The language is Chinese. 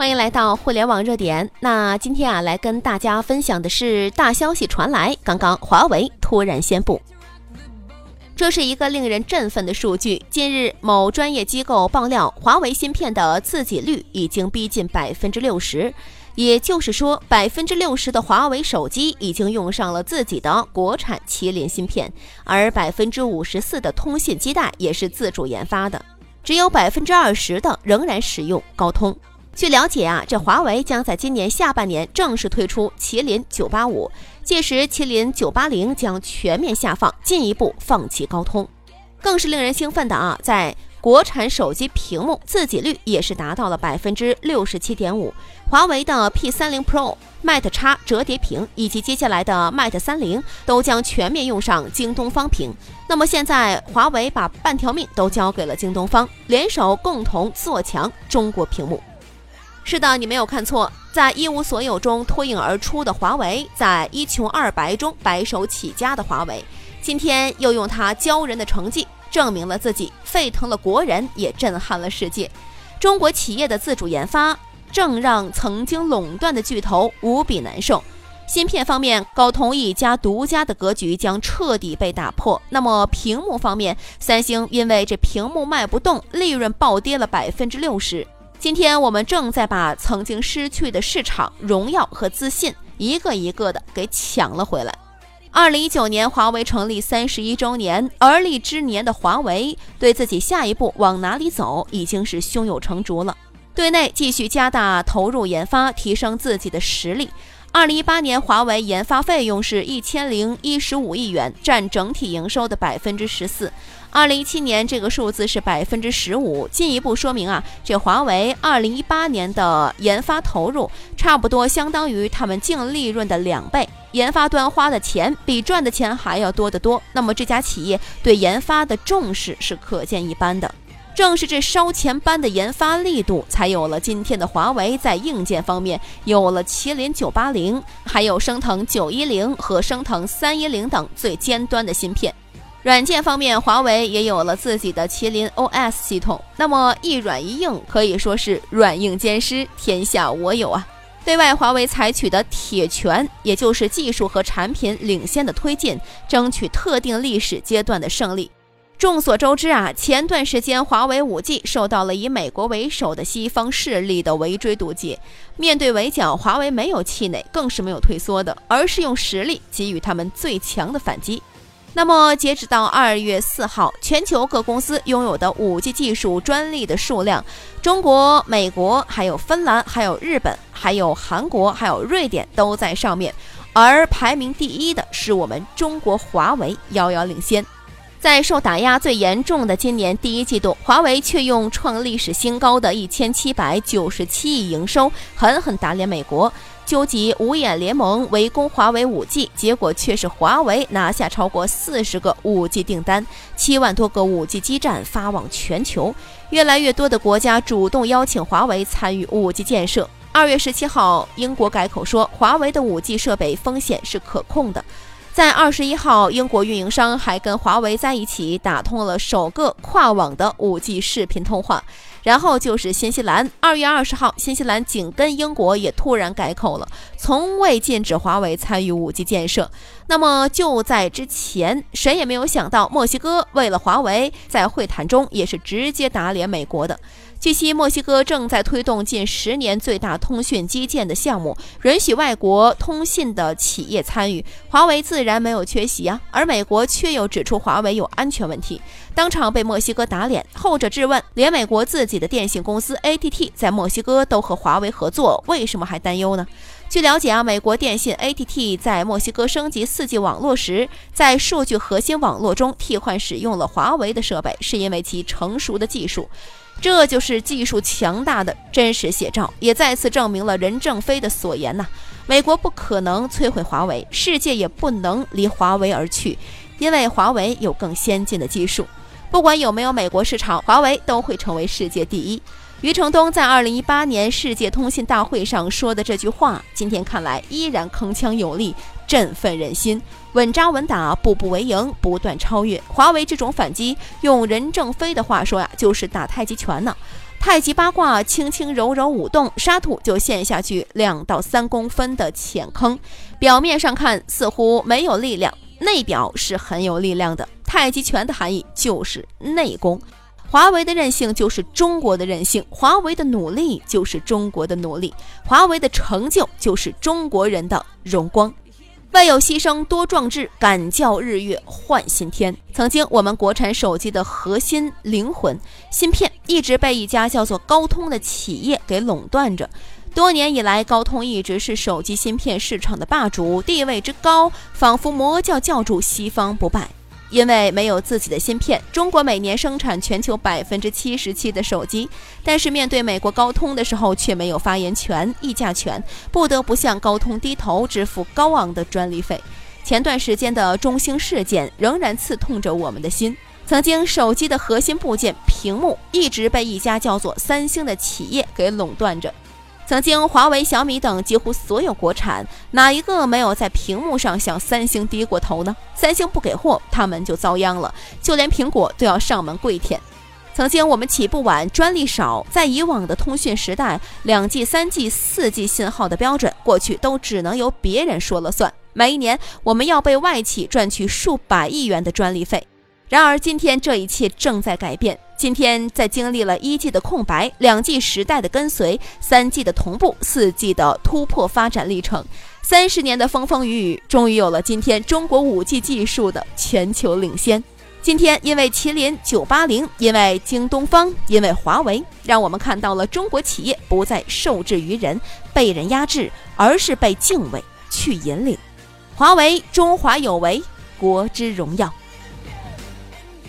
欢迎来到互联网热点。那今天啊，来跟大家分享的是大消息传来，刚刚华为突然宣布，这是一个令人振奋的数据。近日，某专业机构爆料，华为芯片的自给率已经逼近百分之六十，也就是说，百分之六十的华为手机已经用上了自己的国产麒麟芯片，而百分之五十四的通信基带也是自主研发的，只有百分之二十的仍然使用高通。据了解啊，这华为将在今年下半年正式推出麒麟九八五，届时麒麟九八零将全面下放，进一步放弃高通。更是令人兴奋的啊，在国产手机屏幕自给率也是达到了百分之六十七点五，华为的 P 三零 Pro、Mate 叉折叠屏以及接下来的 Mate 三零都将全面用上京东方屏。那么现在华为把半条命都交给了京东方，联手共同做强中国屏幕。是的，你没有看错，在一无所有中脱颖而出的华为，在一穷二白中白手起家的华为，今天又用它骄人的成绩证明了自己，沸腾了国人，也震撼了世界。中国企业的自主研发，正让曾经垄断的巨头无比难受。芯片方面，高通一家独家的格局将彻底被打破。那么屏幕方面，三星因为这屏幕卖不动，利润暴跌了百分之六十。今天我们正在把曾经失去的市场荣耀和自信一个一个的给抢了回来。二零一九年，华为成立三十一周年，而立之年的华为对自己下一步往哪里走已经是胸有成竹了。对内继续加大投入研发，提升自己的实力。二零一八年，华为研发费用是一千零一十五亿元，占整体营收的百分之十四。二零一七年，这个数字是百分之十五，进一步说明啊，这华为二零一八年的研发投入差不多相当于他们净利润的两倍，研发端花的钱比赚的钱还要多得多。那么这家企业对研发的重视是可见一斑的。正是这烧钱般的研发力度，才有了今天的华为。在硬件方面，有了麒麟九八零，还有升腾九一零和升腾三一零等最尖端的芯片。软件方面，华为也有了自己的麒麟 OS 系统。那么一软一硬，可以说是软硬兼施，天下我有啊。对外，华为采取的铁拳，也就是技术和产品领先的推进，争取特定历史阶段的胜利。众所周知啊，前段时间华为五 G 受到了以美国为首的西方势力的围追堵截。面对围剿，华为没有气馁，更是没有退缩的，而是用实力给予他们最强的反击。那么，截止到二月四号，全球各公司拥有的五 G 技术专利的数量，中国、美国、还有芬兰、还有日本、还有韩国、还有瑞典都在上面，而排名第一的是我们中国华为，遥遥领先。在受打压最严重的今年第一季度，华为却用创历史新高的一千七百九十七亿营收，狠狠打脸美国，纠集五眼联盟围攻华为五 G，结果却是华为拿下超过四十个五 G 订单，七万多个五 G 基站发往全球，越来越多的国家主动邀请华为参与五 G 建设。二月十七号，英国改口说，华为的五 G 设备风险是可控的。在二十一号，英国运营商还跟华为在一起打通了首个跨网的五 G 视频通话。然后就是新西兰，二月二十号，新西兰紧跟英国也突然改口了，从未禁止华为参与五 G 建设。那么就在之前，谁也没有想到，墨西哥为了华为，在会谈中也是直接打脸美国的。据悉，墨西哥正在推动近十年最大通讯基建的项目，允许外国通信的企业参与，华为自然没有缺席啊。而美国却又指出华为有安全问题，当场被墨西哥打脸。后者质问，连美国自己的电信公司 ATT 在墨西哥都和华为合作，为什么还担忧呢？据了解啊，美国电信 ATT 在墨西哥升级 4G 网络时，在数据核心网络中替换使用了华为的设备，是因为其成熟的技术。这就是技术强大的真实写照，也再次证明了任正非的所言呐：美国不可能摧毁华为，世界也不能离华为而去，因为华为有更先进的技术。不管有没有美国市场，华为都会成为世界第一。余承东在二零一八年世界通信大会上说的这句话，今天看来依然铿锵有力，振奋人心。稳扎稳打，步步为营，不断超越。华为这种反击，用任正非的话说呀，就是打太极拳呢。太极八卦轻轻柔柔舞动，沙土就陷下去两到三公分的浅坑。表面上看似乎没有力量，内表是很有力量的。太极拳的含义就是内功。华为的韧性就是中国的韧性，华为的努力就是中国的努力，华为的成就就是中国人的荣光。为有牺牲多壮志，敢叫日月换新天。曾经，我们国产手机的核心灵魂芯片一直被一家叫做高通的企业给垄断着。多年以来，高通一直是手机芯片市场的霸主，地位之高，仿佛魔教教主西方不败。因为没有自己的芯片，中国每年生产全球百分之七十七的手机，但是面对美国高通的时候却没有发言权、议价权，不得不向高通低头，支付高昂的专利费。前段时间的中兴事件仍然刺痛着我们的心。曾经手机的核心部件屏幕一直被一家叫做三星的企业给垄断着。曾经，华为、小米等几乎所有国产，哪一个没有在屏幕上向三星低过头呢？三星不给货，他们就遭殃了，就连苹果都要上门跪舔。曾经我们起步晚，专利少，在以往的通讯时代，两 G、三 G、四 G 信号的标准，过去都只能由别人说了算。每一年，我们要被外企赚取数百亿元的专利费。然而，今天这一切正在改变。今天，在经历了一 G 的空白、两 G 时代的跟随、三 G 的同步、四 G 的突破发展历程，三十年的风风雨雨，终于有了今天中国五 G 技术的全球领先。今天，因为麒麟九八零，因为京东方，因为华为，让我们看到了中国企业不再受制于人、被人压制，而是被敬畏去引领。华为，中华有为，国之荣耀。